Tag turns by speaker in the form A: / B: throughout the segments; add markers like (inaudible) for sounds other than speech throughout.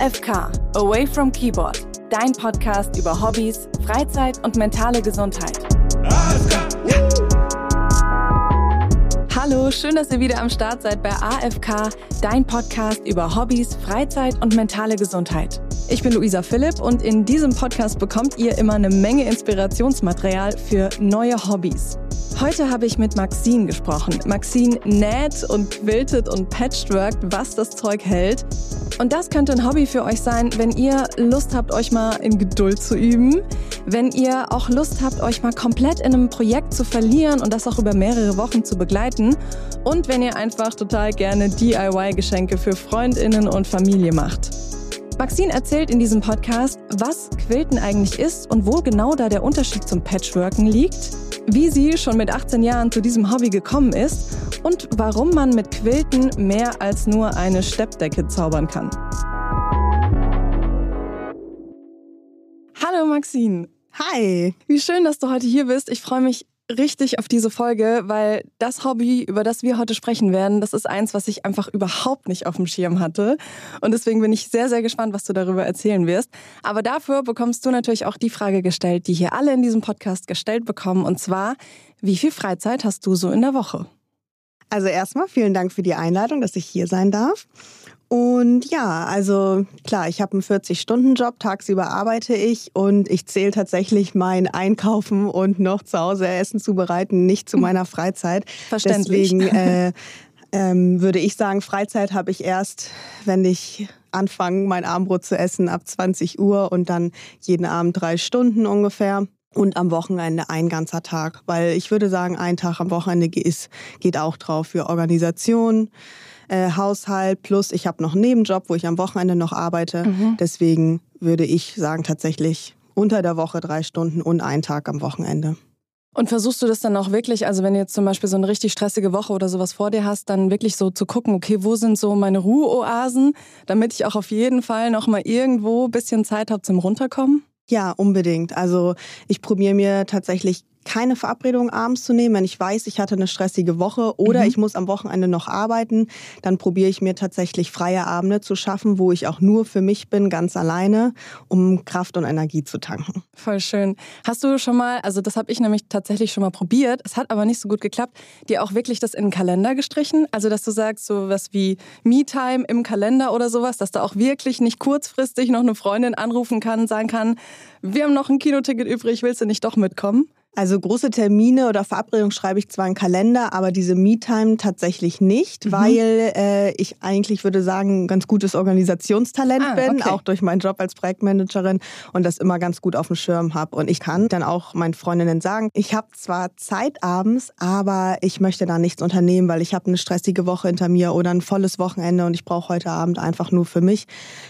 A: AFK, Away from Keyboard, dein Podcast über Hobbys, Freizeit und mentale Gesundheit. Hallo, schön, dass ihr wieder am Start seid bei AFK, dein Podcast über Hobbys, Freizeit und mentale Gesundheit. Ich bin Luisa Philipp und in diesem Podcast bekommt ihr immer eine Menge Inspirationsmaterial für neue Hobbys. Heute habe ich mit Maxine gesprochen. Maxine näht und quiltet und patchworkt, was das Zeug hält. Und das könnte ein Hobby für euch sein, wenn ihr Lust habt, euch mal in Geduld zu üben. Wenn ihr auch Lust habt, euch mal komplett in einem Projekt zu verlieren und das auch über mehrere Wochen zu begleiten. Und wenn ihr einfach total gerne DIY-Geschenke für Freundinnen und Familie macht. Maxine erzählt in diesem Podcast, was Quilten eigentlich ist und wo genau da der Unterschied zum Patchworken liegt wie sie schon mit 18 Jahren zu diesem Hobby gekommen ist und warum man mit Quilten mehr als nur eine Steppdecke zaubern kann. Hallo Maxine.
B: Hi.
A: Wie schön, dass du heute hier bist. Ich freue mich richtig auf diese Folge, weil das Hobby, über das wir heute sprechen werden, das ist eins, was ich einfach überhaupt nicht auf dem Schirm hatte. Und deswegen bin ich sehr, sehr gespannt, was du darüber erzählen wirst. Aber dafür bekommst du natürlich auch die Frage gestellt, die hier alle in diesem Podcast gestellt bekommen. Und zwar, wie viel Freizeit hast du so in der Woche?
B: Also erstmal vielen Dank für die Einladung, dass ich hier sein darf. Und ja, also klar, ich habe einen 40-Stunden-Job, tagsüber arbeite ich und ich zähle tatsächlich mein Einkaufen und noch zu Hause Essen zubereiten nicht zu meiner Freizeit.
A: Verständlich.
B: Deswegen (laughs) äh, ähm, würde ich sagen, Freizeit habe ich erst, wenn ich anfange, mein Abendbrot zu essen ab 20 Uhr und dann jeden Abend drei Stunden ungefähr. Und am Wochenende ein ganzer Tag, weil ich würde sagen, ein Tag am Wochenende ist, geht auch drauf für Organisation, äh, Haushalt plus ich habe noch einen Nebenjob, wo ich am Wochenende noch arbeite. Mhm. Deswegen würde ich sagen tatsächlich unter der Woche drei Stunden und ein Tag am Wochenende.
A: Und versuchst du das dann auch wirklich, also wenn du jetzt zum Beispiel so eine richtig stressige Woche oder sowas vor dir hast, dann wirklich so zu gucken, okay, wo sind so meine Ruheoasen, damit ich auch auf jeden Fall nochmal irgendwo ein bisschen Zeit habe zum Runterkommen?
B: Ja, unbedingt. Also ich probiere mir tatsächlich keine Verabredung abends zu nehmen. Wenn ich weiß, ich hatte eine stressige Woche oder mhm. ich muss am Wochenende noch arbeiten, dann probiere ich mir tatsächlich freie Abende zu schaffen, wo ich auch nur für mich bin, ganz alleine, um Kraft und Energie zu tanken.
A: Voll schön. Hast du schon mal, also das habe ich nämlich tatsächlich schon mal probiert, es hat aber nicht so gut geklappt, dir auch wirklich das in den Kalender gestrichen? Also dass du sagst, so was wie Me-Time im Kalender oder sowas, dass da auch wirklich nicht kurzfristig noch eine Freundin anrufen kann, sagen kann, wir haben noch ein Kinoticket übrig, willst du nicht doch mitkommen?
B: Also große Termine oder Verabredungen schreibe ich zwar in Kalender, aber diese Me-Time tatsächlich nicht, mhm. weil äh, ich eigentlich würde sagen, ein ganz gutes Organisationstalent ah, bin, okay. auch durch meinen Job als Projektmanagerin und das immer ganz gut auf dem Schirm habe. Und ich kann dann auch meinen Freundinnen sagen, ich habe zwar Zeit abends, aber ich möchte da nichts unternehmen, weil ich habe eine stressige Woche hinter mir oder ein volles Wochenende und ich brauche heute Abend einfach nur für mich.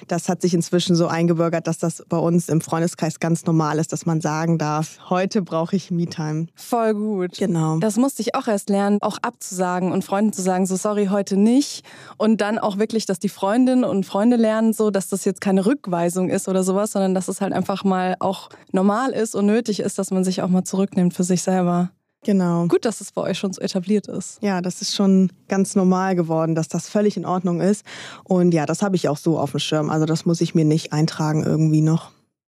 B: Das hat sich inzwischen so eingebürgert, dass das bei uns im Freundeskreis ganz normal ist, dass man sagen darf, heute brauche ich Me-Time.
A: Voll gut.
B: Genau.
A: Das musste ich auch erst lernen, auch abzusagen und Freunden zu sagen, so sorry, heute nicht. Und dann auch wirklich, dass die Freundinnen und Freunde lernen, so, dass das jetzt keine Rückweisung ist oder sowas, sondern dass es halt einfach mal auch normal ist und nötig ist, dass man sich auch mal zurücknimmt für sich selber.
B: Genau.
A: Gut, dass es bei euch schon so etabliert ist.
B: Ja, das ist schon ganz normal geworden, dass das völlig in Ordnung ist. Und ja, das habe ich auch so auf dem Schirm. Also das muss ich mir nicht eintragen irgendwie noch.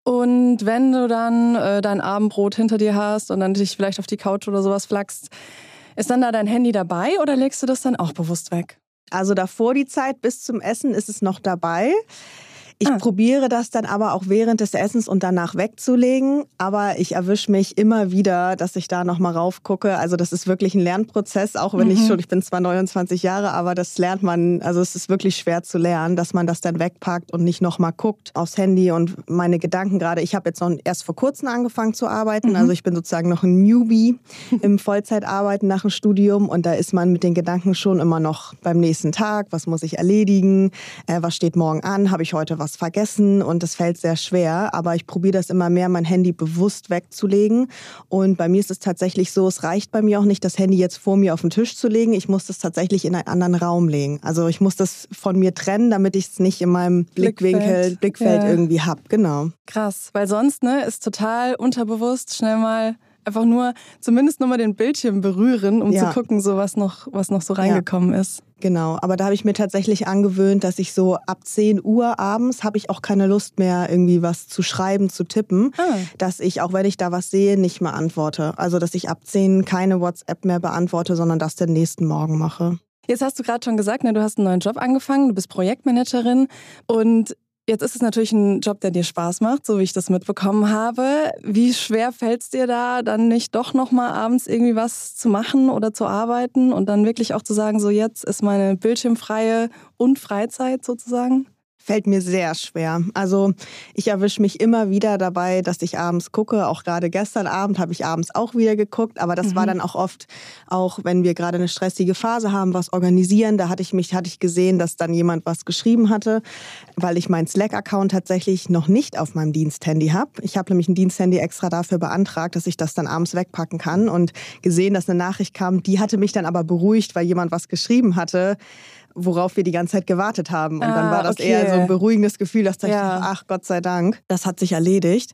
A: Und wenn du dann äh, dein Abendbrot hinter dir hast und dann dich vielleicht auf die Couch oder sowas flackst, ist dann da dein Handy dabei oder legst du das dann auch bewusst weg?
B: Also davor die Zeit bis zum Essen ist es noch dabei. Ich ah. probiere das dann aber auch während des Essens und danach wegzulegen. Aber ich erwische mich immer wieder, dass ich da nochmal raufgucke. Also das ist wirklich ein Lernprozess, auch wenn mhm. ich schon, ich bin zwar 29 Jahre, aber das lernt man, also es ist wirklich schwer zu lernen, dass man das dann wegpackt und nicht nochmal guckt aufs Handy und meine Gedanken gerade. Ich habe jetzt noch erst vor kurzem angefangen zu arbeiten. Mhm. Also ich bin sozusagen noch ein Newbie (laughs) im Vollzeitarbeiten nach dem Studium und da ist man mit den Gedanken schon immer noch beim nächsten Tag. Was muss ich erledigen? Äh, was steht morgen an? Habe ich heute was was vergessen und es fällt sehr schwer. Aber ich probiere das immer mehr, mein Handy bewusst wegzulegen. Und bei mir ist es tatsächlich so, es reicht bei mir auch nicht, das Handy jetzt vor mir auf den Tisch zu legen. Ich muss das tatsächlich in einen anderen Raum legen. Also ich muss das von mir trennen, damit ich es nicht in meinem Blickwinkel, Blickfeld, Blickfeld ja. irgendwie habe. Genau.
A: Krass, weil sonst ne, ist total unterbewusst schnell mal einfach nur zumindest nochmal den Bildschirm berühren, um ja. zu gucken, so was noch, was noch so reingekommen ja. ist.
B: Genau, aber da habe ich mir tatsächlich angewöhnt, dass ich so ab 10 Uhr abends habe ich auch keine Lust mehr, irgendwie was zu schreiben, zu tippen, ah. dass ich, auch wenn ich da was sehe, nicht mehr antworte. Also dass ich ab 10 keine WhatsApp mehr beantworte, sondern das den nächsten Morgen mache.
A: Jetzt hast du gerade schon gesagt, ne, du hast einen neuen Job angefangen, du bist Projektmanagerin und Jetzt ist es natürlich ein Job, der dir Spaß macht, so wie ich das mitbekommen habe. Wie schwer fällt es dir da, dann nicht doch nochmal abends irgendwie was zu machen oder zu arbeiten und dann wirklich auch zu sagen, so jetzt ist meine bildschirmfreie und Freizeit sozusagen?
B: Fällt mir sehr schwer. Also ich erwische mich immer wieder dabei, dass ich abends gucke. Auch gerade gestern Abend habe ich abends auch wieder geguckt. Aber das mhm. war dann auch oft, auch wenn wir gerade eine stressige Phase haben, was organisieren. Da hatte ich mich, hatte ich gesehen, dass dann jemand was geschrieben hatte, weil ich meinen Slack-Account tatsächlich noch nicht auf meinem Diensthandy habe. Ich habe nämlich ein Diensthandy extra dafür beantragt, dass ich das dann abends wegpacken kann und gesehen, dass eine Nachricht kam. Die hatte mich dann aber beruhigt, weil jemand was geschrieben hatte worauf wir die ganze Zeit gewartet haben. Und ah, dann war das okay. eher so ein beruhigendes Gefühl, dass ich ja. dachte, ach Gott sei Dank, das hat sich erledigt.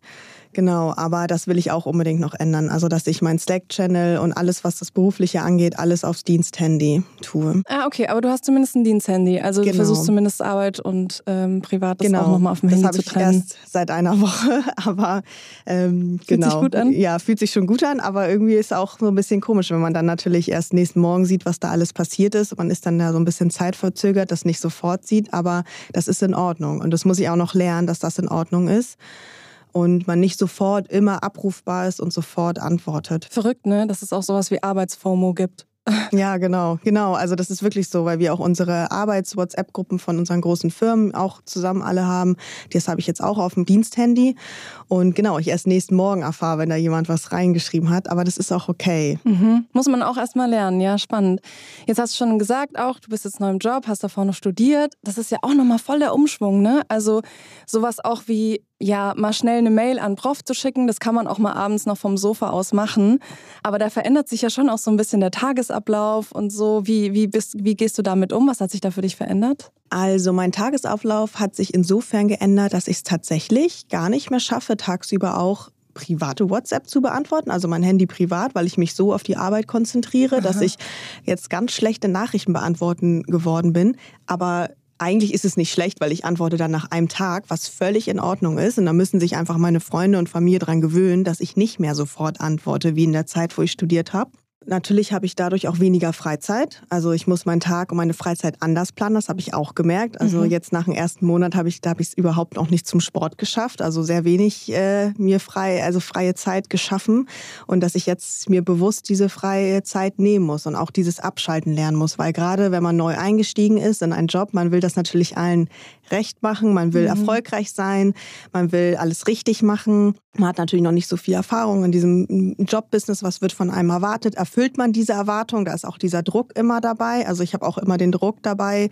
B: Genau, aber das will ich auch unbedingt noch ändern. Also, dass ich mein Slack-Channel und alles, was das Berufliche angeht, alles aufs Diensthandy tue.
A: Ah, okay, aber du hast zumindest ein Diensthandy. Also genau. du versuchst zumindest Arbeit und ähm, Privates genau. auch nochmal auf dem Handy zu trennen.
B: Das erst seit einer (laughs) Woche, aber ähm,
A: fühlt genau.
B: Fühlt sich
A: gut an?
B: Ja, fühlt sich schon gut an, aber irgendwie ist auch so ein bisschen komisch, wenn man dann natürlich erst nächsten Morgen sieht, was da alles passiert ist. Man ist dann da so ein bisschen zeitverzögert, das nicht sofort sieht, aber das ist in Ordnung. Und das muss ich auch noch lernen, dass das in Ordnung ist und man nicht sofort immer abrufbar ist und sofort antwortet.
A: Verrückt, ne? Dass es auch sowas wie Arbeitsfomo gibt. (laughs)
B: Ja, genau, genau. Also das ist wirklich so, weil wir auch unsere Arbeits-WhatsApp-Gruppen von unseren großen Firmen auch zusammen alle haben. Das habe ich jetzt auch auf dem Diensthandy. Und genau, ich erst nächsten Morgen erfahre, wenn da jemand was reingeschrieben hat. Aber das ist auch okay.
A: Mhm. Muss man auch erst mal lernen, ja, spannend. Jetzt hast du schon gesagt auch, du bist jetzt neu im Job, hast davor noch studiert. Das ist ja auch nochmal voll der Umschwung, ne? Also sowas auch wie ja, mal schnell eine Mail an Prof zu schicken, das kann man auch mal abends noch vom Sofa aus machen. Aber da verändert sich ja schon auch so ein bisschen der Tagesablauf und so. Wie, wie, bist, wie gehst du damit um? Was hat sich da für dich verändert?
B: Also mein Tagesablauf hat sich insofern geändert, dass ich es tatsächlich gar nicht mehr schaffe, tagsüber auch private WhatsApp zu beantworten, also mein Handy privat, weil ich mich so auf die Arbeit konzentriere, Aha. dass ich jetzt ganz schlechte Nachrichten beantworten geworden bin. Aber eigentlich ist es nicht schlecht, weil ich antworte dann nach einem Tag, was völlig in Ordnung ist. Und da müssen sich einfach meine Freunde und Familie dran gewöhnen, dass ich nicht mehr sofort antworte, wie in der Zeit, wo ich studiert habe. Natürlich habe ich dadurch auch weniger Freizeit. Also ich muss meinen Tag und meine Freizeit anders planen. Das habe ich auch gemerkt. Also mhm. jetzt nach dem ersten Monat habe ich, da habe ich es überhaupt noch nicht zum Sport geschafft. Also sehr wenig äh, mir frei, also freie Zeit geschaffen und dass ich jetzt mir bewusst diese freie Zeit nehmen muss und auch dieses Abschalten lernen muss, weil gerade wenn man neu eingestiegen ist in einen Job, man will das natürlich allen recht machen, man will mhm. erfolgreich sein, man will alles richtig machen. Man hat natürlich noch nicht so viel Erfahrung in diesem Jobbusiness. Was wird von einem erwartet? Erfüllt man diese Erwartung? Da ist auch dieser Druck immer dabei. Also ich habe auch immer den Druck dabei.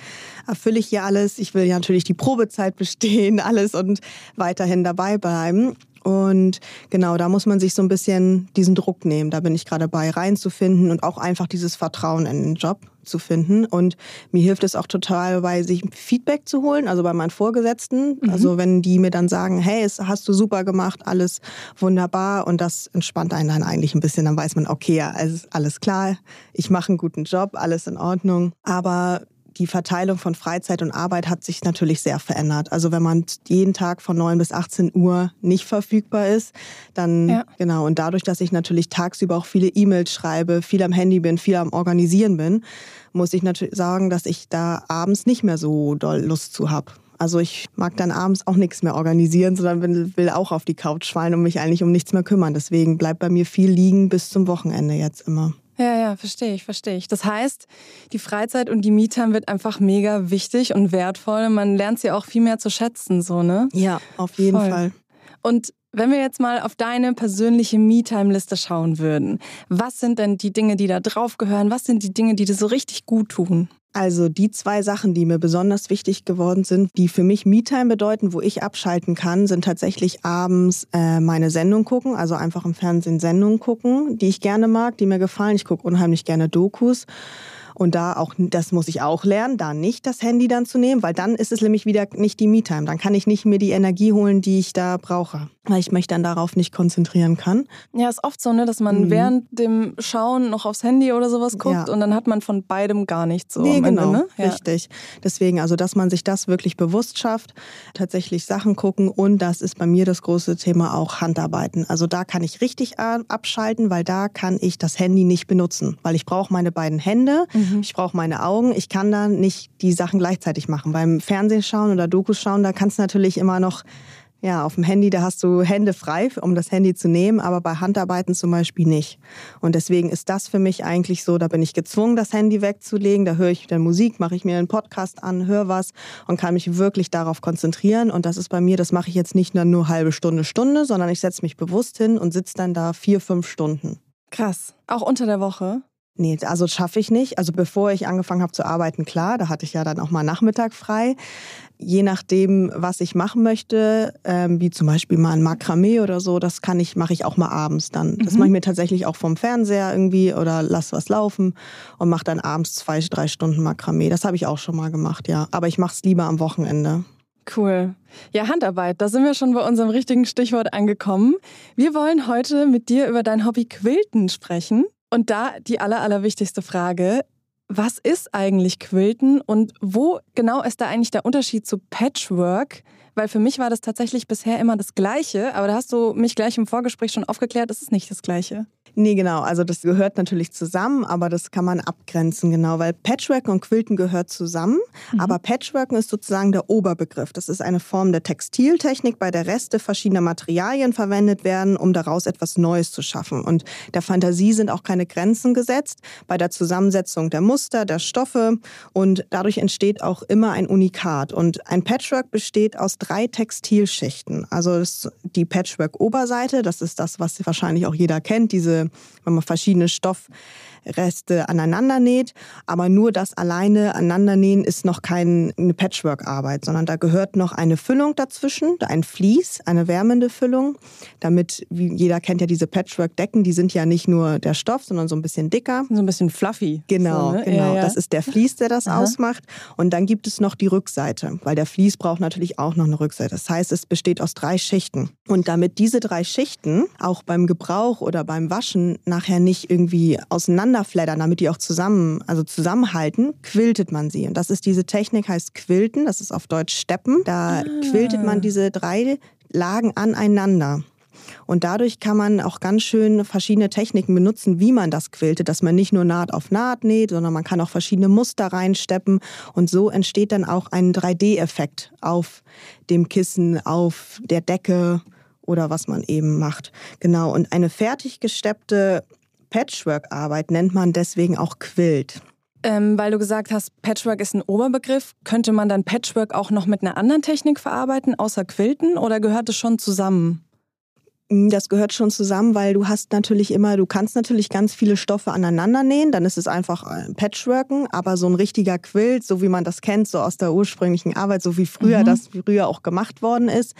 B: Erfülle ich hier alles? Ich will ja natürlich die Probezeit bestehen, (laughs) alles und weiterhin dabei bleiben. Und genau, da muss man sich so ein bisschen diesen Druck nehmen. Da bin ich gerade bei, reinzufinden und auch einfach dieses Vertrauen in den Job zu finden. Und mir hilft es auch total dabei, sich Feedback zu holen, also bei meinen Vorgesetzten. Mhm. Also wenn die mir dann sagen, hey, es hast du super gemacht, alles wunderbar und das entspannt einen dann eigentlich ein bisschen, dann weiß man, okay, ja, alles, alles klar, ich mache einen guten Job, alles in Ordnung. Aber die Verteilung von Freizeit und Arbeit hat sich natürlich sehr verändert. Also wenn man jeden Tag von 9 bis 18 Uhr nicht verfügbar ist, dann ja. genau. Und dadurch, dass ich natürlich tagsüber auch viele E-Mails schreibe, viel am Handy bin, viel am Organisieren bin, muss ich natürlich sagen, dass ich da abends nicht mehr so doll Lust zu habe. Also ich mag dann abends auch nichts mehr organisieren, sondern will, will auch auf die Couch fallen und mich eigentlich um nichts mehr kümmern. Deswegen bleibt bei mir viel liegen bis zum Wochenende jetzt immer.
A: Ja, ja, verstehe ich, verstehe ich. Das heißt, die Freizeit und die Me-Time wird einfach mega wichtig und wertvoll. Man lernt sie auch viel mehr zu schätzen, so, ne?
B: Ja, auf jeden Voll. Fall.
A: Und wenn wir jetzt mal auf deine persönliche Me-Time-Liste schauen würden, was sind denn die Dinge, die da drauf gehören? Was sind die Dinge, die dir so richtig gut tun?
B: Also die zwei Sachen, die mir besonders wichtig geworden sind, die für mich Me-Time bedeuten, wo ich abschalten kann, sind tatsächlich abends äh, meine Sendung gucken, also einfach im Fernsehen Sendungen gucken, die ich gerne mag, die mir gefallen. Ich gucke unheimlich gerne Dokus Und da auch, das muss ich auch lernen, da nicht das Handy dann zu nehmen, weil dann ist es nämlich wieder nicht die Me-Time. Dann kann ich nicht mehr die Energie holen, die ich da brauche, weil ich mich dann darauf nicht konzentrieren kann.
A: Ja, ist oft so, ne, dass man mhm. während dem Schauen noch aufs Handy oder sowas guckt ja. und dann hat man von beidem gar nichts so.
B: Nee, genau,
A: Ende, ne?
B: ja. richtig. Deswegen, also, dass man sich das wirklich bewusst schafft, tatsächlich Sachen gucken und das ist bei mir das große Thema auch Handarbeiten. Also da kann ich richtig abschalten, weil da kann ich das Handy nicht benutzen, weil ich brauche meine beiden Hände, mhm. Ich brauche meine Augen, ich kann da nicht die Sachen gleichzeitig machen. Beim Fernsehen schauen oder Dokus schauen, da kannst du natürlich immer noch ja, auf dem Handy, da hast du Hände frei, um das Handy zu nehmen, aber bei Handarbeiten zum Beispiel nicht. Und deswegen ist das für mich eigentlich so, da bin ich gezwungen, das Handy wegzulegen. Da höre ich dann Musik, mache ich mir einen Podcast an, höre was und kann mich wirklich darauf konzentrieren. Und das ist bei mir, das mache ich jetzt nicht nur, nur halbe Stunde, Stunde, sondern ich setze mich bewusst hin und sitze dann da vier, fünf Stunden.
A: Krass. Auch unter der Woche?
B: Nee, also schaffe ich nicht. Also bevor ich angefangen habe zu arbeiten, klar, da hatte ich ja dann auch mal Nachmittag frei. Je nachdem, was ich machen möchte, ähm, wie zum Beispiel mal ein Makramee oder so, das kann ich, mache ich auch mal abends dann. Das mhm. mache ich mir tatsächlich auch vom Fernseher irgendwie oder lass was laufen und mache dann abends zwei, drei Stunden Makramee. Das habe ich auch schon mal gemacht, ja. Aber ich mache es lieber am Wochenende.
A: Cool. Ja, Handarbeit, da sind wir schon bei unserem richtigen Stichwort angekommen. Wir wollen heute mit dir über dein Hobby Quilten sprechen. Und da die aller, allerwichtigste Frage. Was ist eigentlich Quilten und wo genau ist da eigentlich der Unterschied zu Patchwork? Weil für mich war das tatsächlich bisher immer das Gleiche, aber da hast du mich gleich im Vorgespräch schon aufgeklärt, es ist nicht das Gleiche.
B: Nee, genau. Also das gehört natürlich zusammen, aber das kann man abgrenzen, genau, weil Patchworken und Quilten gehört zusammen. Mhm. Aber Patchworken ist sozusagen der Oberbegriff. Das ist eine Form der Textiltechnik, bei der Reste verschiedener Materialien verwendet werden, um daraus etwas Neues zu schaffen. Und der Fantasie sind auch keine Grenzen gesetzt bei der Zusammensetzung der Muster, der Stoffe und dadurch entsteht auch immer ein Unikat. Und ein Patchwork besteht aus drei Textilschichten. Also die Patchwork-Oberseite, das ist das, was wahrscheinlich auch jeder kennt, diese wenn man verschiedene Stoffreste aneinander näht. Aber nur das alleine aneinandernähen ist noch keine Patchwork-Arbeit, sondern da gehört noch eine Füllung dazwischen, ein Vlies, eine wärmende Füllung, damit, wie jeder kennt ja diese Patchwork-Decken, die sind ja nicht nur der Stoff, sondern so ein bisschen dicker.
A: So ein bisschen fluffy.
B: Genau, so, ne? genau. Ja, ja. Das ist der Vlies, der das Aha. ausmacht. Und dann gibt es noch die Rückseite, weil der Vlies braucht natürlich auch noch eine Rückseite. Das heißt, es besteht aus drei Schichten. Und damit diese drei Schichten auch beim Gebrauch oder beim Waschen nachher nicht irgendwie auseinanderfleddern, damit die auch zusammen, also zusammenhalten, quiltet man sie. Und das ist diese Technik, heißt Quilten, das ist auf Deutsch Steppen. Da ah. quiltet man diese drei Lagen aneinander. Und dadurch kann man auch ganz schön verschiedene Techniken benutzen, wie man das quiltet, dass man nicht nur Naht auf Naht näht, sondern man kann auch verschiedene Muster reinsteppen. Und so entsteht dann auch ein 3D-Effekt auf dem Kissen, auf der Decke oder was man eben macht. Genau, und eine fertig gesteppte Patchwork-Arbeit nennt man deswegen auch Quilt.
A: Ähm, weil du gesagt hast, Patchwork ist ein Oberbegriff. Könnte man dann Patchwork auch noch mit einer anderen Technik verarbeiten, außer Quilten, oder gehört es schon zusammen?
B: Hm, das gehört schon zusammen, weil du hast natürlich immer, du kannst natürlich ganz viele Stoffe aneinander nähen, dann ist es einfach äh, Patchworken, aber so ein richtiger Quilt, so wie man das kennt, so aus der ursprünglichen Arbeit, so wie früher mhm. das früher auch gemacht worden ist,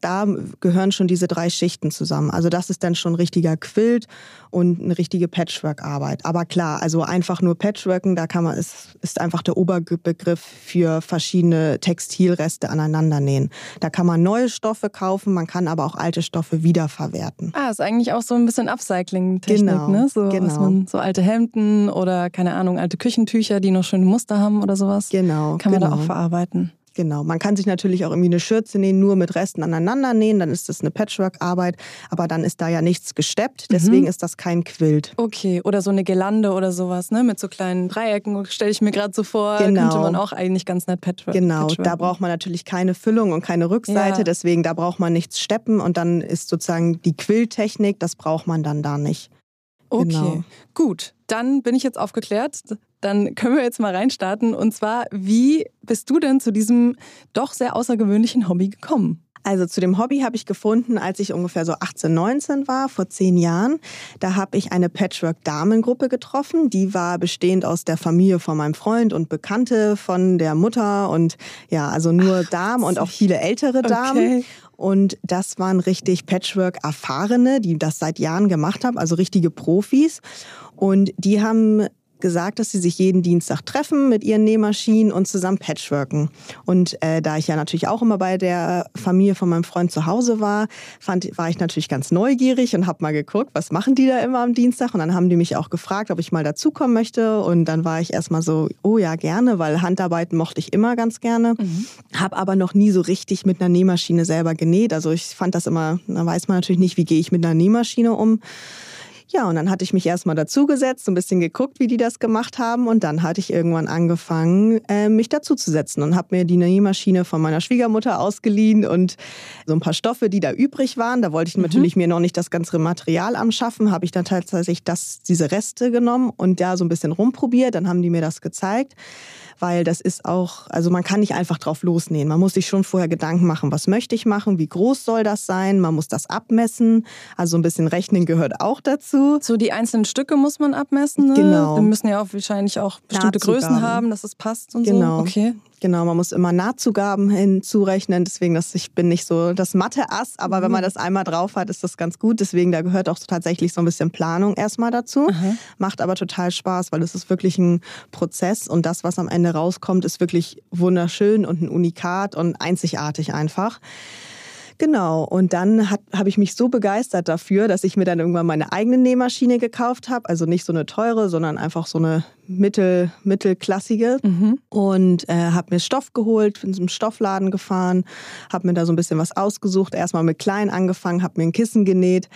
B: da gehören schon diese drei Schichten zusammen. Also das ist dann schon ein richtiger Quilt und eine richtige Patchwork-Arbeit. Aber klar, also einfach nur Patchworken, da kann man, ist, ist einfach der Oberbegriff für verschiedene Textilreste aneinander nähen. Da kann man neue Stoffe kaufen, man kann aber auch alte Stoffe wiederverwerten.
A: Ah, ist eigentlich auch so ein bisschen Upcycling-Technik, genau, ne? So, genau. Man, so alte Hemden oder keine Ahnung, alte Küchentücher, die noch schöne Muster haben oder sowas.
B: Genau.
A: Kann man
B: genau.
A: da auch verarbeiten.
B: Genau, man kann sich natürlich auch irgendwie eine Schürze nähen, nur mit Resten aneinander nähen, dann ist das eine Patchwork-Arbeit, aber dann ist da ja nichts gesteppt, deswegen mhm. ist das kein Quilt.
A: Okay, oder so eine Gelande oder sowas, ne, mit so kleinen Dreiecken, stelle ich mir gerade so vor, genau. könnte man auch eigentlich ganz nett Patchwork.
B: Genau,
A: Patchwork.
B: da braucht man natürlich keine Füllung und keine Rückseite, ja. deswegen da braucht man nichts steppen und dann ist sozusagen die Quilltechnik, das braucht man dann da nicht.
A: Okay, genau. gut. Dann bin ich jetzt aufgeklärt. Dann können wir jetzt mal reinstarten. Und zwar, wie bist du denn zu diesem doch sehr außergewöhnlichen Hobby gekommen?
B: Also zu dem Hobby habe ich gefunden, als ich ungefähr so 18, 19 war, vor zehn Jahren. Da habe ich eine Patchwork-Damengruppe getroffen. Die war bestehend aus der Familie von meinem Freund und Bekannte von der Mutter und ja, also nur Ach, Damen und auch viele ältere Damen. Okay. Und das waren richtig Patchwork-Erfahrene, die das seit Jahren gemacht haben, also richtige Profis. Und die haben gesagt, dass sie sich jeden Dienstag treffen mit ihren Nähmaschinen und zusammen patchworken. Und äh, da ich ja natürlich auch immer bei der Familie von meinem Freund zu Hause war, fand, war ich natürlich ganz neugierig und habe mal geguckt, was machen die da immer am Dienstag. Und dann haben die mich auch gefragt, ob ich mal dazukommen möchte. Und dann war ich erstmal so, oh ja, gerne, weil Handarbeiten mochte ich immer ganz gerne. Mhm. Habe aber noch nie so richtig mit einer Nähmaschine selber genäht. Also ich fand das immer, da weiß man natürlich nicht, wie gehe ich mit einer Nähmaschine um. Ja, und dann hatte ich mich erstmal dazugesetzt, so ein bisschen geguckt, wie die das gemacht haben. Und dann hatte ich irgendwann angefangen, äh, mich dazuzusetzen und habe mir die Nähmaschine von meiner Schwiegermutter ausgeliehen und so ein paar Stoffe, die da übrig waren. Da wollte ich mhm. natürlich mir noch nicht das ganze Material anschaffen, habe ich dann tatsächlich das, diese Reste genommen und da so ein bisschen rumprobiert. Dann haben die mir das gezeigt weil das ist auch, also man kann nicht einfach drauf losnähen. Man muss sich schon vorher Gedanken machen, was möchte ich machen, wie groß soll das sein, man muss das abmessen. Also ein bisschen Rechnen gehört auch dazu.
A: So die einzelnen Stücke muss man abmessen. Ne?
B: Genau.
A: Wir müssen ja auch wahrscheinlich auch bestimmte Größen haben, dass es passt und
B: genau.
A: so. Okay.
B: Genau, man muss immer Nahtzugaben hinzurechnen. Deswegen, dass ich bin nicht so das Mathe-Ass, aber mhm. wenn man das einmal drauf hat, ist das ganz gut. Deswegen, da gehört auch tatsächlich so ein bisschen Planung erstmal dazu. Mhm. Macht aber total Spaß, weil es ist wirklich ein Prozess und das, was am Ende rauskommt, ist wirklich wunderschön und ein Unikat und einzigartig einfach. Genau, und dann habe ich mich so begeistert dafür, dass ich mir dann irgendwann meine eigene Nähmaschine gekauft habe. Also nicht so eine teure, sondern einfach so eine mittel, mittelklassige. Mhm. Und äh, habe mir Stoff geholt, bin zum Stoffladen gefahren, habe mir da so ein bisschen was ausgesucht. Erstmal mit klein angefangen, habe mir ein Kissen genäht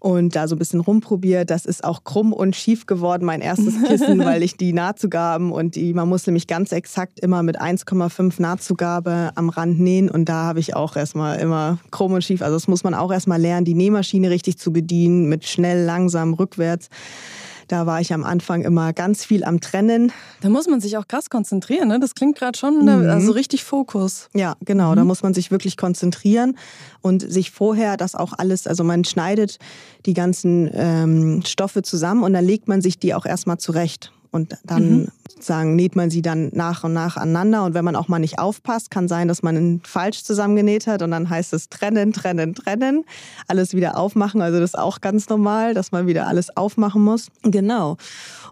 B: und da so ein bisschen rumprobiert. Das ist auch krumm und schief geworden, mein erstes (laughs) Kissen, weil ich die Nahtzugaben und die, man muss nämlich ganz exakt immer mit 1,5 Nahtzugabe am Rand nähen und da habe ich auch erstmal immer krumm und schief. Also das muss man auch erstmal lernen, die Nähmaschine richtig zu bedienen, mit schnell, langsam, rückwärts. Da war ich am Anfang immer ganz viel am Trennen.
A: Da muss man sich auch krass konzentrieren, ne? Das klingt gerade schon, ne? mhm. also richtig Fokus.
B: Ja, genau. Mhm. Da muss man sich wirklich konzentrieren und sich vorher das auch alles, also man schneidet die ganzen ähm, Stoffe zusammen und dann legt man sich die auch erstmal zurecht. Und dann mhm. Sozusagen näht man sie dann nach und nach aneinander. Und wenn man auch mal nicht aufpasst, kann sein, dass man ihn falsch zusammengenäht hat. Und dann heißt es trennen, trennen, trennen. Alles wieder aufmachen. Also das ist auch ganz normal, dass man wieder alles aufmachen muss. Genau.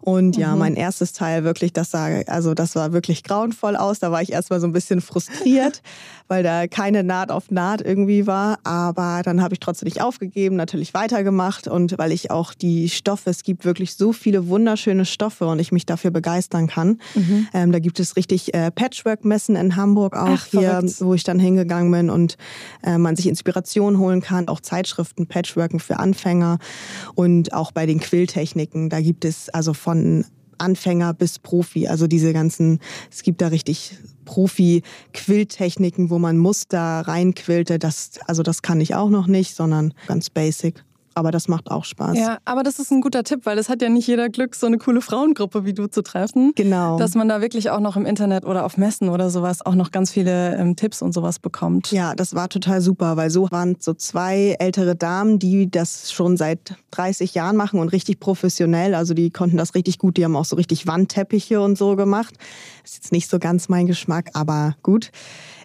B: Und ja, mhm. mein erstes Teil wirklich, das sah, also das war wirklich grauenvoll aus. Da war ich erstmal so ein bisschen frustriert, (laughs) weil da keine Naht auf Naht irgendwie war. Aber dann habe ich trotzdem nicht aufgegeben, natürlich weitergemacht. Und weil ich auch die Stoffe, es gibt wirklich so viele wunderschöne Stoffe und ich mich dafür begeistern kann. Mhm. Ähm, da gibt es richtig äh, Patchwork-Messen in Hamburg auch Ach, hier, verrückt. wo ich dann hingegangen bin und äh, man sich Inspiration holen kann. Auch Zeitschriften, Patchworken für Anfänger und auch bei den Quilltechniken. Da gibt es also von von Anfänger bis Profi. Also diese ganzen, es gibt da richtig Profi-Quilltechniken, wo man Muster reinquillte. Das, also das kann ich auch noch nicht, sondern ganz basic aber das macht auch Spaß.
A: Ja, aber das ist ein guter Tipp, weil es hat ja nicht jeder Glück, so eine coole Frauengruppe wie du zu treffen.
B: Genau.
A: Dass man da wirklich auch noch im Internet oder auf Messen oder sowas auch noch ganz viele ähm, Tipps und sowas bekommt.
B: Ja, das war total super, weil so waren so zwei ältere Damen, die das schon seit 30 Jahren machen und richtig professionell. Also die konnten das richtig gut. Die haben auch so richtig Wandteppiche und so gemacht. Ist jetzt nicht so ganz mein Geschmack, aber gut.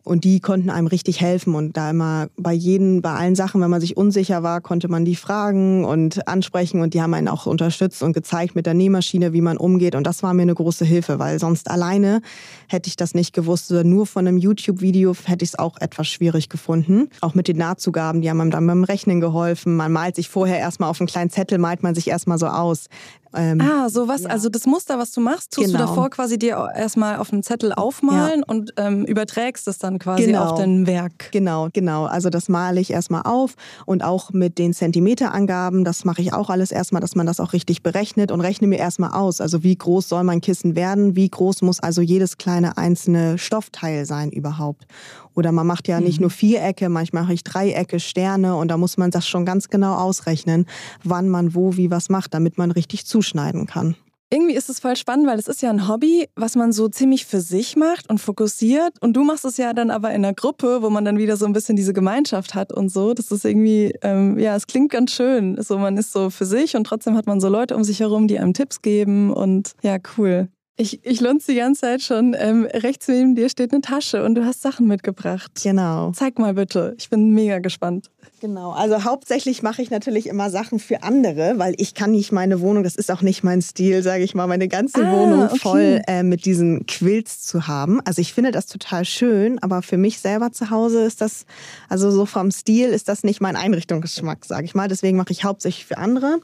B: Und die konnten einem richtig helfen und da immer bei jeden, bei allen Sachen, wenn man sich unsicher war, konnte man die fragen und ansprechen und die haben einen auch unterstützt und gezeigt mit der Nähmaschine, wie man umgeht und das war mir eine große Hilfe, weil sonst alleine hätte ich das nicht gewusst oder nur von einem YouTube-Video hätte ich es auch etwas schwierig gefunden. Auch mit den Nahtzugaben, die haben einem dann beim Rechnen geholfen. Man malt sich vorher erstmal auf einen kleinen Zettel, malt man sich erstmal so aus.
A: Ähm, ah, sowas, ja. also das Muster, was du machst, tust genau. du davor quasi dir erstmal auf einem Zettel aufmalen ja. und ähm, überträgst es dann quasi genau. auf dein Werk.
B: Genau, genau. Also das male ich erstmal auf und auch mit den Zentimeterangaben, das mache ich auch alles erstmal, dass man das auch richtig berechnet und rechne mir erstmal aus. Also wie groß soll mein Kissen werden, wie groß muss also jedes kleine einzelne Stoffteil sein überhaupt. Oder man macht ja nicht mhm. nur Vierecke, manchmal mache ich Dreiecke, Sterne und da muss man das schon ganz genau ausrechnen, wann man wo wie was macht, damit man richtig zuschneiden kann.
A: Irgendwie ist es voll spannend, weil es ist ja ein Hobby, was man so ziemlich für sich macht und fokussiert. Und du machst es ja dann aber in einer Gruppe, wo man dann wieder so ein bisschen diese Gemeinschaft hat und so. Das ist irgendwie, ähm, ja, es klingt ganz schön. So, man ist so für sich und trotzdem hat man so Leute um sich herum, die einem Tipps geben und ja, cool. Ich, ich lunze die ganze Zeit schon. Ähm, rechts neben dir steht eine Tasche und du hast Sachen mitgebracht.
B: Genau.
A: Zeig mal bitte. Ich bin mega gespannt.
B: Genau, also hauptsächlich mache ich natürlich immer Sachen für andere, weil ich kann nicht meine Wohnung, das ist auch nicht mein Stil, sage ich mal, meine ganze ah, Wohnung okay. voll äh, mit diesen Quilts zu haben. Also ich finde das total schön, aber für mich selber zu Hause ist das, also so vom Stil ist das nicht mein Einrichtungsgeschmack, sage ich mal. Deswegen mache ich hauptsächlich für andere.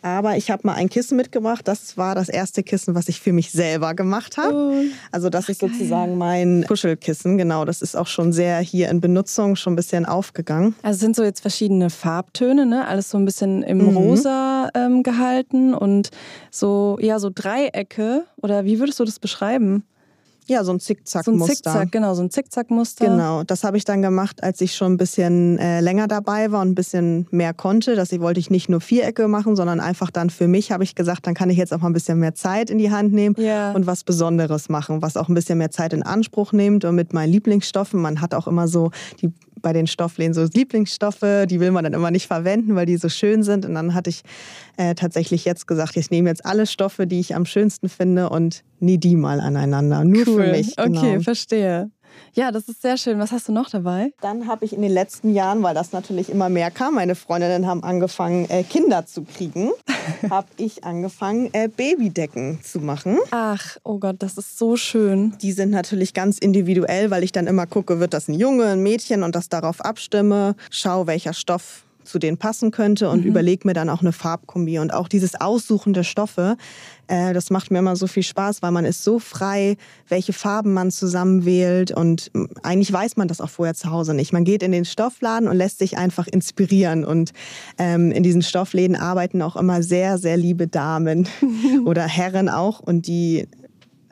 B: Aber ich habe mal ein Kissen mitgebracht. Das war das erste Kissen, was ich für mich selber gemacht habe. Oh. Also das Ach, ist sozusagen geil. mein Kuschelkissen. Genau, das ist auch schon sehr hier in Benutzung, schon ein bisschen aufgegangen.
A: Also sind so jetzt verschiedene Farbtöne, ne? Alles so ein bisschen im mhm. Rosa ähm, gehalten und so, ja, so Dreiecke. Oder wie würdest du das beschreiben?
B: Ja, so ein Zickzack-Muster.
A: So ein Zickzack, genau, so ein Zickzack-Muster.
B: Genau, das habe ich dann gemacht, als ich schon ein bisschen äh, länger dabei war und ein bisschen mehr konnte. Das wollte ich nicht nur Vierecke machen, sondern einfach dann für mich habe ich gesagt, dann kann ich jetzt auch mal ein bisschen mehr Zeit in die Hand nehmen yeah. und was Besonderes machen, was auch ein bisschen mehr Zeit in Anspruch nimmt und mit meinen Lieblingsstoffen. Man hat auch immer so die bei den Stoffläden so Lieblingsstoffe, die will man dann immer nicht verwenden, weil die so schön sind. Und dann hatte ich äh, tatsächlich jetzt gesagt, ich nehme jetzt alle Stoffe, die ich am schönsten finde und nie die mal aneinander. Nur cool. für mich.
A: Genau. Okay, verstehe. Ja, das ist sehr schön. Was hast du noch dabei?
B: Dann habe ich in den letzten Jahren, weil das natürlich immer mehr kam, meine Freundinnen haben angefangen, äh, Kinder zu kriegen, (laughs) habe ich angefangen, äh, Babydecken zu machen.
A: Ach, oh Gott, das ist so schön.
B: Die sind natürlich ganz individuell, weil ich dann immer gucke, wird das ein Junge, ein Mädchen und das darauf abstimme, schaue, welcher Stoff zu denen passen könnte und mhm. überlege mir dann auch eine Farbkombi. Und auch dieses Aussuchen der Stoffe, äh, das macht mir immer so viel Spaß, weil man ist so frei, welche Farben man zusammenwählt. Und eigentlich weiß man das auch vorher zu Hause nicht. Man geht in den Stoffladen und lässt sich einfach inspirieren. Und ähm, in diesen Stoffläden arbeiten auch immer sehr, sehr liebe Damen (laughs) oder Herren auch. Und die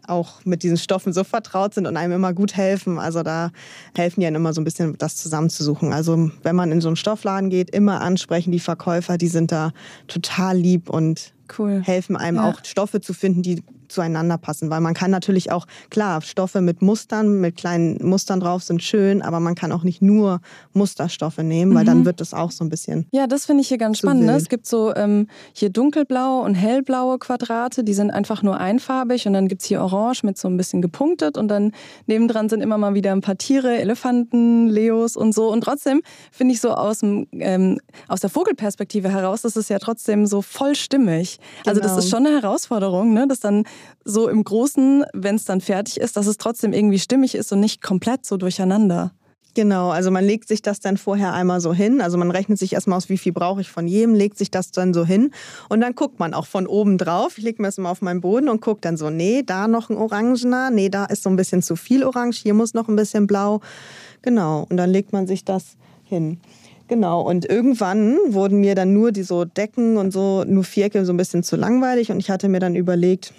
B: auch mit diesen Stoffen so vertraut sind und einem immer gut helfen. Also da helfen die dann immer so ein bisschen, das zusammenzusuchen. Also wenn man in so einen Stoffladen geht, immer ansprechen die Verkäufer, die sind da total lieb und cool. helfen einem ja. auch Stoffe zu finden, die zueinander passen. Weil man kann natürlich auch, klar, Stoffe mit Mustern, mit kleinen Mustern drauf sind schön, aber man kann auch nicht nur Musterstoffe nehmen, weil mhm. dann wird das auch so ein bisschen.
A: Ja, das finde ich hier ganz spannend. Ne? Es gibt so ähm, hier dunkelblaue und hellblaue Quadrate, die sind einfach nur einfarbig und dann gibt es hier orange mit so ein bisschen gepunktet und dann nebendran sind immer mal wieder ein paar Tiere, Elefanten, Leos und so. Und trotzdem finde ich so aus, dem, ähm, aus der Vogelperspektive heraus, das ist ja trotzdem so voll stimmig. Genau. Also das ist genau. schon eine Herausforderung, ne? dass dann so im Großen, wenn es dann fertig ist, dass es trotzdem irgendwie stimmig ist und nicht komplett so durcheinander.
B: Genau, also man legt sich das dann vorher einmal so hin. Also man rechnet sich erstmal aus, wie viel brauche ich von jedem, legt sich das dann so hin und dann guckt man auch von oben drauf. Ich lege mir das mal auf meinen Boden und gucke dann so, nee, da noch ein Orangener, nee, da ist so ein bisschen zu viel Orange, hier muss noch ein bisschen Blau. Genau, und dann legt man sich das hin. Genau, und irgendwann wurden mir dann nur die so Decken und so, nur Vierecke so ein bisschen zu langweilig und ich hatte mir dann überlegt,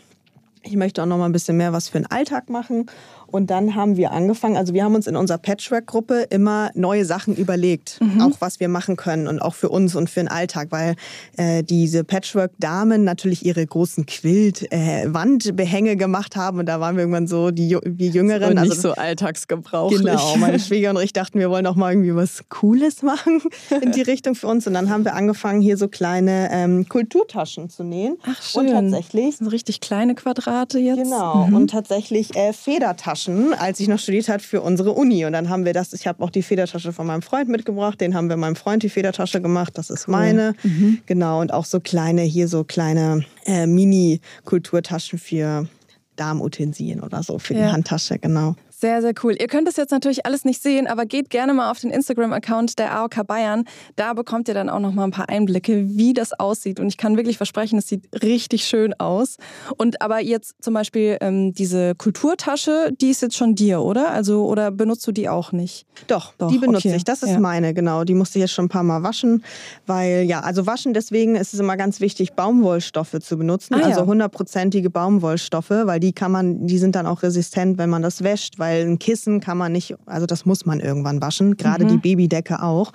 B: ich möchte auch noch mal ein bisschen mehr was für den Alltag machen und dann haben wir angefangen, also wir haben uns in unserer Patchwork-Gruppe immer neue Sachen überlegt, mhm. auch was wir machen können und auch für uns und für den Alltag, weil äh, diese Patchwork-Damen natürlich ihre großen Quilt-Wandbehänge äh, gemacht haben und da waren wir irgendwann so, die wir Jüngeren.
A: Und nicht also, so alltagsgebrauchlich.
B: Genau, (laughs) meine Schwieger und ich dachten, wir wollen auch mal irgendwie was Cooles machen (laughs) in die Richtung für uns und dann haben wir angefangen, hier so kleine ähm, Kulturtaschen zu nähen.
A: Ach schön. Und tatsächlich. So richtig kleine Quadrate jetzt.
B: Genau, mhm. und tatsächlich äh, Federtaschen Federtaschen, als ich noch studiert habe, für unsere Uni. Und dann haben wir das, ich habe auch die Federtasche von meinem Freund mitgebracht, den haben wir meinem Freund die Federtasche gemacht, das ist meine. Mhm. Genau, und auch so kleine, hier so kleine äh, Mini-Kulturtaschen für Darmutensilien oder so, für ja. die Handtasche, genau.
A: Sehr, sehr cool. Ihr könnt es jetzt natürlich alles nicht sehen, aber geht gerne mal auf den Instagram-Account der AOK Bayern. Da bekommt ihr dann auch noch mal ein paar Einblicke, wie das aussieht. Und ich kann wirklich versprechen, es sieht richtig schön aus. Und aber jetzt zum Beispiel ähm, diese Kulturtasche, die ist jetzt schon dir, oder? Also oder benutzt du die auch nicht?
B: Doch, Doch die benutze okay. ich. Das ist ja. meine, genau. Die musste ich jetzt schon ein paar Mal waschen, weil ja, also waschen. Deswegen ist es immer ganz wichtig, Baumwollstoffe zu benutzen, ah, also hundertprozentige Baumwollstoffe, weil die kann man, die sind dann auch resistent, wenn man das wäscht, weil weil ein Kissen kann man nicht, also das muss man irgendwann waschen, gerade mhm. die Babydecke auch.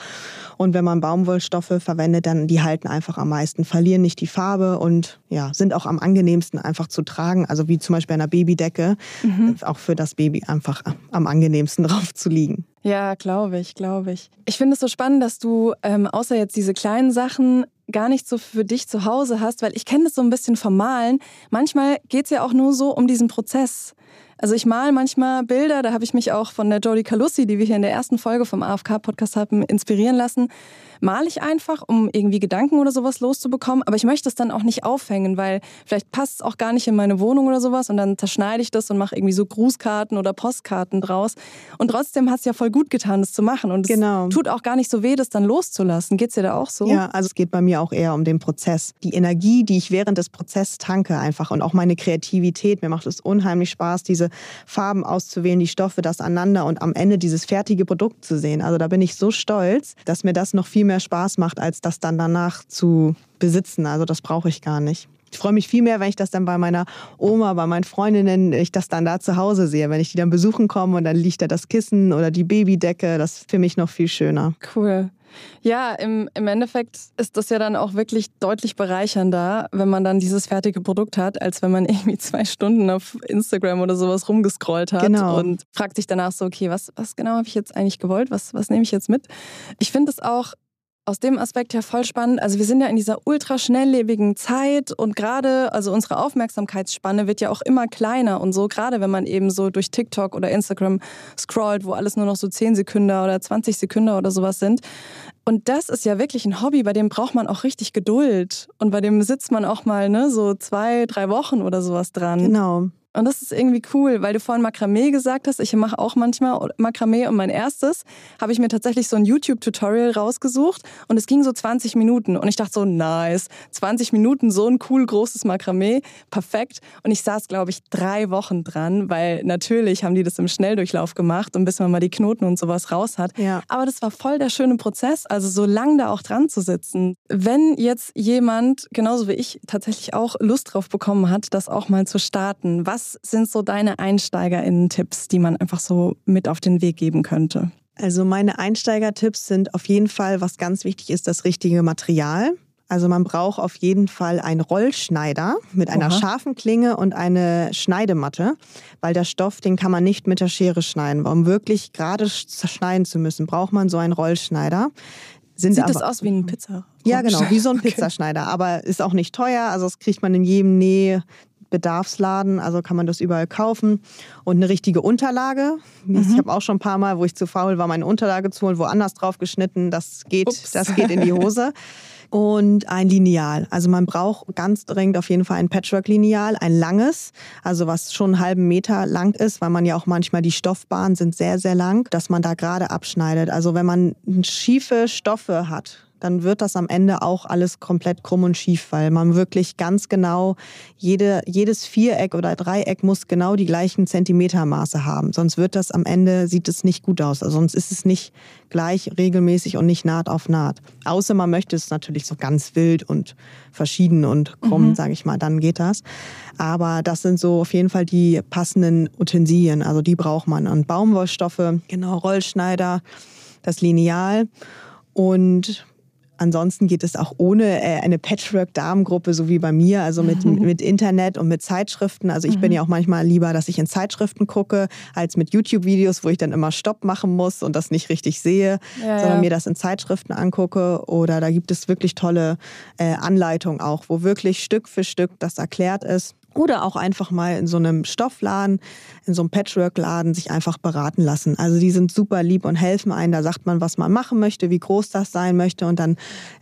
B: Und wenn man Baumwollstoffe verwendet, dann die halten einfach am meisten, verlieren nicht die Farbe und ja, sind auch am angenehmsten einfach zu tragen. Also wie zum Beispiel einer Babydecke, mhm. auch für das Baby einfach am angenehmsten (laughs) drauf zu liegen.
A: Ja, glaube ich, glaube ich. Ich finde es so spannend, dass du ähm, außer jetzt diese kleinen Sachen gar nicht so für dich zu Hause hast, weil ich kenne das so ein bisschen vom Malen. Manchmal geht es ja auch nur so um diesen Prozess. Also ich mal manchmal Bilder, da habe ich mich auch von der Jodie Calussi, die wir hier in der ersten Folge vom AFK-Podcast haben, inspirieren lassen male ich einfach, um irgendwie Gedanken oder sowas loszubekommen. Aber ich möchte es dann auch nicht aufhängen, weil vielleicht passt es auch gar nicht in meine Wohnung oder sowas und dann zerschneide ich das und mache irgendwie so Grußkarten oder Postkarten draus. Und trotzdem hat es ja voll gut getan, das zu machen. Und es genau. tut auch gar nicht so weh, das dann loszulassen. Geht es dir da auch so?
B: Ja, also es geht bei mir auch eher um den Prozess. Die Energie, die ich während des Prozesses tanke einfach und auch meine Kreativität. Mir macht es unheimlich Spaß, diese Farben auszuwählen, die Stoffe, das aneinander und am Ende dieses fertige Produkt zu sehen. Also da bin ich so stolz, dass mir das noch viel mehr mehr Spaß macht, als das dann danach zu besitzen. Also das brauche ich gar nicht. Ich freue mich viel mehr, wenn ich das dann bei meiner Oma, bei meinen Freundinnen, ich das dann da zu Hause sehe. Wenn ich die dann besuchen komme und dann liegt da das Kissen oder die Babydecke, das ist für mich noch viel schöner.
A: Cool. Ja, im, im Endeffekt ist das ja dann auch wirklich deutlich bereichernder, wenn man dann dieses fertige Produkt hat, als wenn man (laughs) irgendwie zwei Stunden auf Instagram oder sowas rumgescrollt hat genau. und fragt sich danach so, okay, was, was genau habe ich jetzt eigentlich gewollt? Was, was nehme ich jetzt mit? Ich finde es auch aus dem Aspekt her voll spannend. Also wir sind ja in dieser ultra schnelllebigen Zeit und gerade, also unsere Aufmerksamkeitsspanne wird ja auch immer kleiner und so, gerade wenn man eben so durch TikTok oder Instagram scrollt, wo alles nur noch so 10 Sekunden oder 20 Sekunden oder sowas sind. Und das ist ja wirklich ein Hobby, bei dem braucht man auch richtig Geduld. Und bei dem sitzt man auch mal ne, so zwei, drei Wochen oder sowas dran.
B: Genau.
A: Und das ist irgendwie cool, weil du vorhin Makramee gesagt hast. Ich mache auch manchmal Makramee und mein erstes habe ich mir tatsächlich so ein YouTube-Tutorial rausgesucht und es ging so 20 Minuten. Und ich dachte so, nice, 20 Minuten, so ein cool großes Makramee, perfekt. Und ich saß, glaube ich, drei Wochen dran, weil natürlich haben die das im Schnelldurchlauf gemacht und bis man mal die Knoten und sowas raus hat. Ja. Aber das war voll der schöne Prozess, also so lang da auch dran zu sitzen. Wenn jetzt jemand, genauso wie ich, tatsächlich auch Lust drauf bekommen hat, das auch mal zu starten, was was sind so deine EinsteigerInnen-Tipps, die man einfach so mit auf den Weg geben könnte?
B: Also meine Einsteigertipps sind auf jeden Fall, was ganz wichtig ist, das richtige Material. Also man braucht auf jeden Fall einen Rollschneider mit einer Oha. scharfen Klinge und eine Schneidematte, weil der Stoff, den kann man nicht mit der Schere schneiden. Um wirklich gerade schneiden zu müssen, braucht man so einen Rollschneider.
A: Sind Sieht aber, das aus wie ein Pizza?
B: Ja, genau, wie so ein (laughs) okay. Pizzaschneider, aber ist auch nicht teuer. Also das kriegt man in jedem Näh Bedarfsladen, also kann man das überall kaufen. Und eine richtige Unterlage. Mhm. Ich habe auch schon ein paar Mal, wo ich zu faul war, meine Unterlage zu holen, woanders drauf geschnitten. Das geht, das geht in die Hose. (laughs) und ein Lineal. Also man braucht ganz dringend auf jeden Fall ein Patchwork-Lineal, ein langes, also was schon einen halben Meter lang ist, weil man ja auch manchmal die Stoffbahnen sind sehr, sehr lang, dass man da gerade abschneidet. Also wenn man schiefe Stoffe hat, dann wird das am Ende auch alles komplett krumm und schief, weil man wirklich ganz genau, jede, jedes Viereck oder Dreieck muss genau die gleichen Zentimetermaße haben. Sonst wird das am Ende, sieht es nicht gut aus. Also sonst ist es nicht gleich regelmäßig und nicht Naht auf Naht. Außer man möchte es natürlich so ganz wild und verschieden und krumm, mhm. sage ich mal, dann geht das. Aber das sind so auf jeden Fall die passenden Utensilien. Also die braucht man. Und Baumwollstoffe, genau, Rollschneider, das Lineal und Ansonsten geht es auch ohne äh, eine Patchwork-Damengruppe, so wie bei mir, also mit, mhm. mit Internet und mit Zeitschriften. Also ich mhm. bin ja auch manchmal lieber, dass ich in Zeitschriften gucke, als mit YouTube-Videos, wo ich dann immer Stopp machen muss und das nicht richtig sehe, ja, sondern ja. mir das in Zeitschriften angucke. Oder da gibt es wirklich tolle äh, Anleitungen auch, wo wirklich Stück für Stück das erklärt ist. Oder auch einfach mal in so einem Stoffladen, in so einem Patchwork-Laden sich einfach beraten lassen. Also die sind super lieb und helfen einem. Da sagt man, was man machen möchte, wie groß das sein möchte. Und dann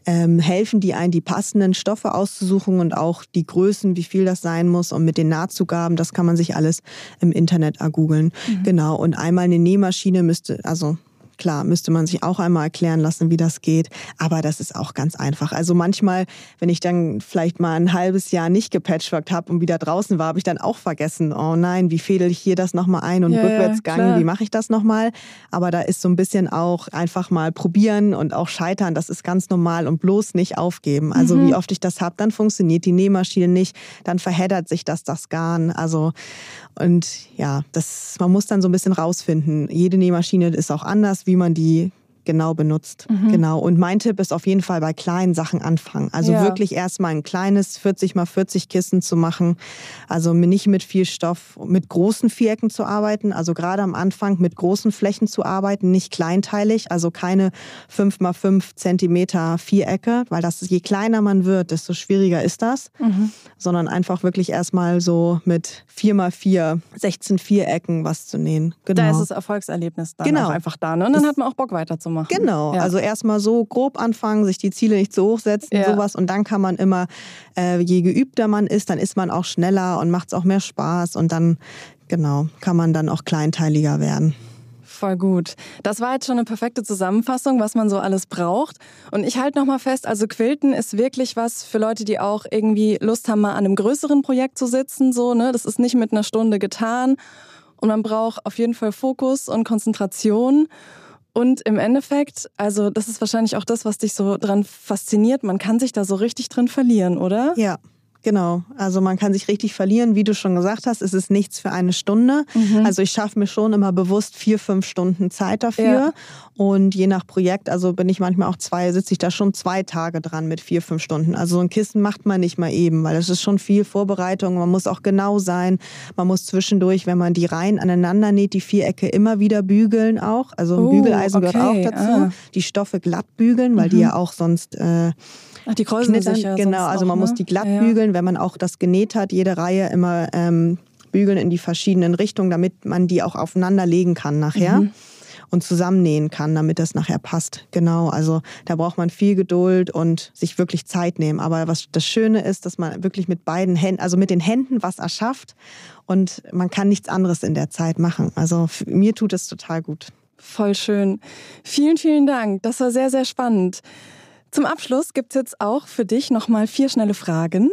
B: ähm, helfen die einen, die passenden Stoffe auszusuchen und auch die Größen, wie viel das sein muss. Und mit den Nahtzugaben, das kann man sich alles im Internet ergoogeln. Mhm. Genau. Und einmal eine Nähmaschine müsste, also Klar, müsste man sich auch einmal erklären lassen, wie das geht. Aber das ist auch ganz einfach. Also manchmal, wenn ich dann vielleicht mal ein halbes Jahr nicht gepatchworked habe und wieder draußen war, habe ich dann auch vergessen, oh nein, wie fädel ich hier das nochmal ein und ja, Rückwärtsgang, ja, wie mache ich das nochmal? Aber da ist so ein bisschen auch einfach mal probieren und auch scheitern. Das ist ganz normal und bloß nicht aufgeben. Also mhm. wie oft ich das habe, dann funktioniert die Nähmaschine nicht, dann verheddert sich das, das Garn. Also und ja, das, man muss dann so ein bisschen rausfinden. Jede Nähmaschine ist auch anders, wie man die genau benutzt. Mhm. Genau. Und mein Tipp ist auf jeden Fall bei kleinen Sachen anfangen. Also ja. wirklich erstmal ein kleines 40 mal 40 Kissen zu machen. Also nicht mit viel Stoff, mit großen Vierecken zu arbeiten. Also gerade am Anfang mit großen Flächen zu arbeiten, nicht kleinteilig. Also keine 5 mal 5 Zentimeter Vierecke, weil das, je kleiner man wird, desto schwieriger ist das. Mhm. Sondern einfach wirklich erstmal so mit 4 mal 4, 16 Vierecken was zu nähen.
A: Genau. Da ist das Erfolgserlebnis dann genau. einfach da. Ne? Und dann hat man auch Bock weiterzumachen machen.
B: Genau, ja. also erstmal so grob anfangen, sich die Ziele nicht zu hoch setzen, ja. sowas. Und dann kann man immer, äh, je geübter man ist, dann ist man auch schneller und macht es auch mehr Spaß. Und dann, genau, kann man dann auch kleinteiliger werden.
A: Voll gut. Das war jetzt schon eine perfekte Zusammenfassung, was man so alles braucht. Und ich halte nochmal fest, also Quilten ist wirklich was für Leute, die auch irgendwie Lust haben, mal an einem größeren Projekt zu sitzen. So, ne? Das ist nicht mit einer Stunde getan. Und man braucht auf jeden Fall Fokus und Konzentration. Und im Endeffekt, also das ist wahrscheinlich auch das, was dich so dran fasziniert. Man kann sich da so richtig drin verlieren, oder?
B: Ja, Genau, also man kann sich richtig verlieren. Wie du schon gesagt hast, es ist nichts für eine Stunde. Mhm. Also ich schaffe mir schon immer bewusst vier, fünf Stunden Zeit dafür. Ja. Und je nach Projekt, also bin ich manchmal auch zwei, sitze ich da schon zwei Tage dran mit vier, fünf Stunden. Also so ein Kissen macht man nicht mal eben, weil es ist schon viel Vorbereitung. Man muss auch genau sein. Man muss zwischendurch, wenn man die Reihen aneinander näht, die Vierecke immer wieder bügeln auch. Also ein oh, Bügeleisen okay. gehört auch dazu. Ah. Die Stoffe glatt bügeln, weil mhm. die ja auch sonst... Äh,
A: Ach, die kräuseln sich ja
B: Genau, also man auch, ne? muss die glatt ja, bügeln, wenn man auch das genäht hat, jede Reihe immer ähm, bügeln in die verschiedenen Richtungen, damit man die auch aufeinander legen kann nachher. Mhm. Und zusammennähen kann, damit das nachher passt. Genau, also da braucht man viel Geduld und sich wirklich Zeit nehmen. Aber was das Schöne ist, dass man wirklich mit beiden Händen, also mit den Händen was erschafft und man kann nichts anderes in der Zeit machen. Also mir tut es total gut.
A: Voll schön. Vielen, vielen Dank. Das war sehr, sehr spannend. Zum Abschluss gibt es jetzt auch für dich nochmal vier schnelle Fragen.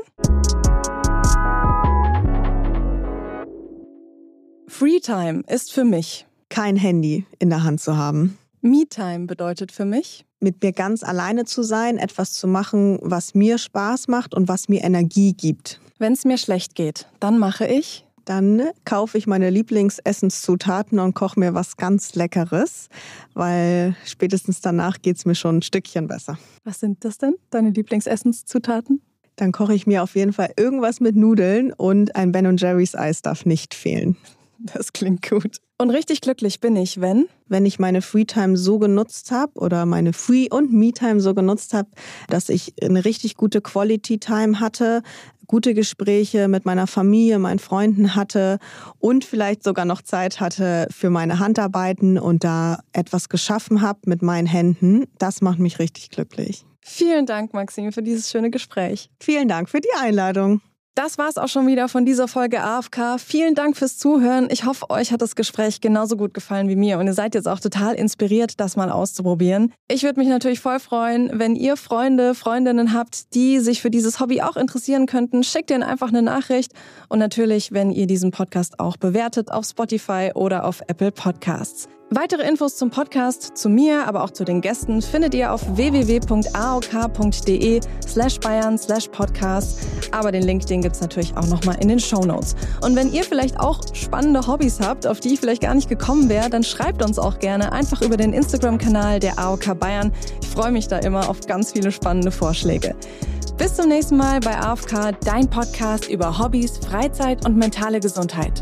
A: Freetime ist für mich
B: kein Handy in der Hand zu haben.
A: Me-Time bedeutet für mich
B: mit mir ganz alleine zu sein, etwas zu machen, was mir Spaß macht und was mir Energie gibt.
A: Wenn es mir schlecht geht, dann mache ich
B: dann kaufe ich meine Lieblingsessenszutaten und koche mir was ganz Leckeres, weil spätestens danach geht es mir schon ein Stückchen besser.
A: Was sind das denn, deine Lieblingsessenszutaten?
B: Dann koche ich mir auf jeden Fall irgendwas mit Nudeln und ein Ben Jerry's Eis darf nicht fehlen. (laughs)
A: Das klingt gut. Und richtig glücklich bin ich, wenn?
B: Wenn ich meine Freetime so genutzt habe oder meine Free- und Me-Time so genutzt habe, dass ich eine richtig gute Quality-Time hatte, gute Gespräche mit meiner Familie, meinen Freunden hatte und vielleicht sogar noch Zeit hatte für meine Handarbeiten und da etwas geschaffen habe mit meinen Händen. Das macht mich richtig glücklich.
A: Vielen Dank, Maxim, für dieses schöne Gespräch.
B: Vielen Dank für die Einladung.
A: Das war es auch schon wieder von dieser Folge AFK. Vielen Dank fürs Zuhören. Ich hoffe, euch hat das Gespräch genauso gut gefallen wie mir und ihr seid jetzt auch total inspiriert, das mal auszuprobieren. Ich würde mich natürlich voll freuen, wenn ihr Freunde, Freundinnen habt, die sich für dieses Hobby auch interessieren könnten. Schickt ihnen einfach eine Nachricht und natürlich, wenn ihr diesen Podcast auch bewertet auf Spotify oder auf Apple Podcasts. Weitere Infos zum Podcast, zu mir, aber auch zu den Gästen findet ihr auf www.aok.de slash bayern slash podcast. Aber den Link, den gibt's natürlich auch nochmal in den Show Notes. Und wenn ihr vielleicht auch spannende Hobbys habt, auf die ich vielleicht gar nicht gekommen wäre, dann schreibt uns auch gerne einfach über den Instagram-Kanal der AOK Bayern. Ich freue mich da immer auf ganz viele spannende Vorschläge. Bis zum nächsten Mal bei AFK, dein Podcast über Hobbys, Freizeit und mentale Gesundheit.